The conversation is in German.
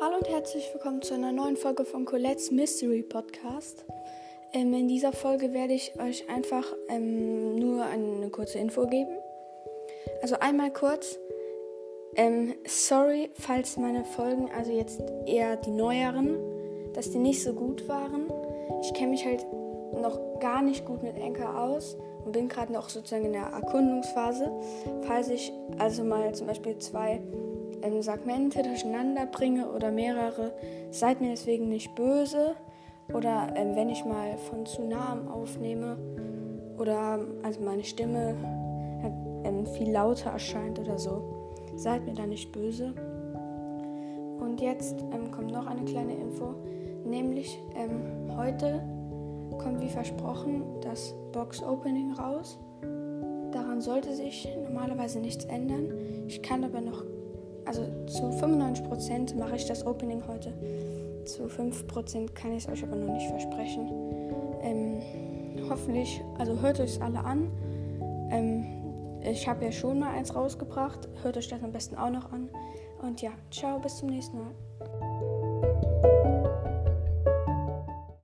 und herzlich willkommen zu einer neuen Folge von Colette's Mystery Podcast. Ähm, in dieser Folge werde ich euch einfach ähm, nur eine kurze Info geben. Also einmal kurz. Ähm, sorry, falls meine Folgen, also jetzt eher die neueren, dass die nicht so gut waren. Ich kenne mich halt noch gar nicht gut mit Enker aus und bin gerade noch sozusagen in der Erkundungsphase. Falls ich also mal zum Beispiel zwei ähm, Segmente durcheinander bringe oder mehrere, seid mir deswegen nicht böse. Oder ähm, wenn ich mal von zu nahem aufnehme oder also meine Stimme ähm, viel lauter erscheint oder so, seid mir da nicht böse. Und jetzt ähm, kommt noch eine kleine Info, nämlich ähm, heute kommt wie versprochen das Box Opening raus. Daran sollte sich normalerweise nichts ändern. Ich kann aber noch also zu 95% mache ich das Opening heute. Zu 5% kann ich es euch aber noch nicht versprechen. Ähm, hoffentlich, also hört euch es alle an. Ähm, ich habe ja schon mal eins rausgebracht. Hört euch das am besten auch noch an. Und ja, ciao, bis zum nächsten Mal.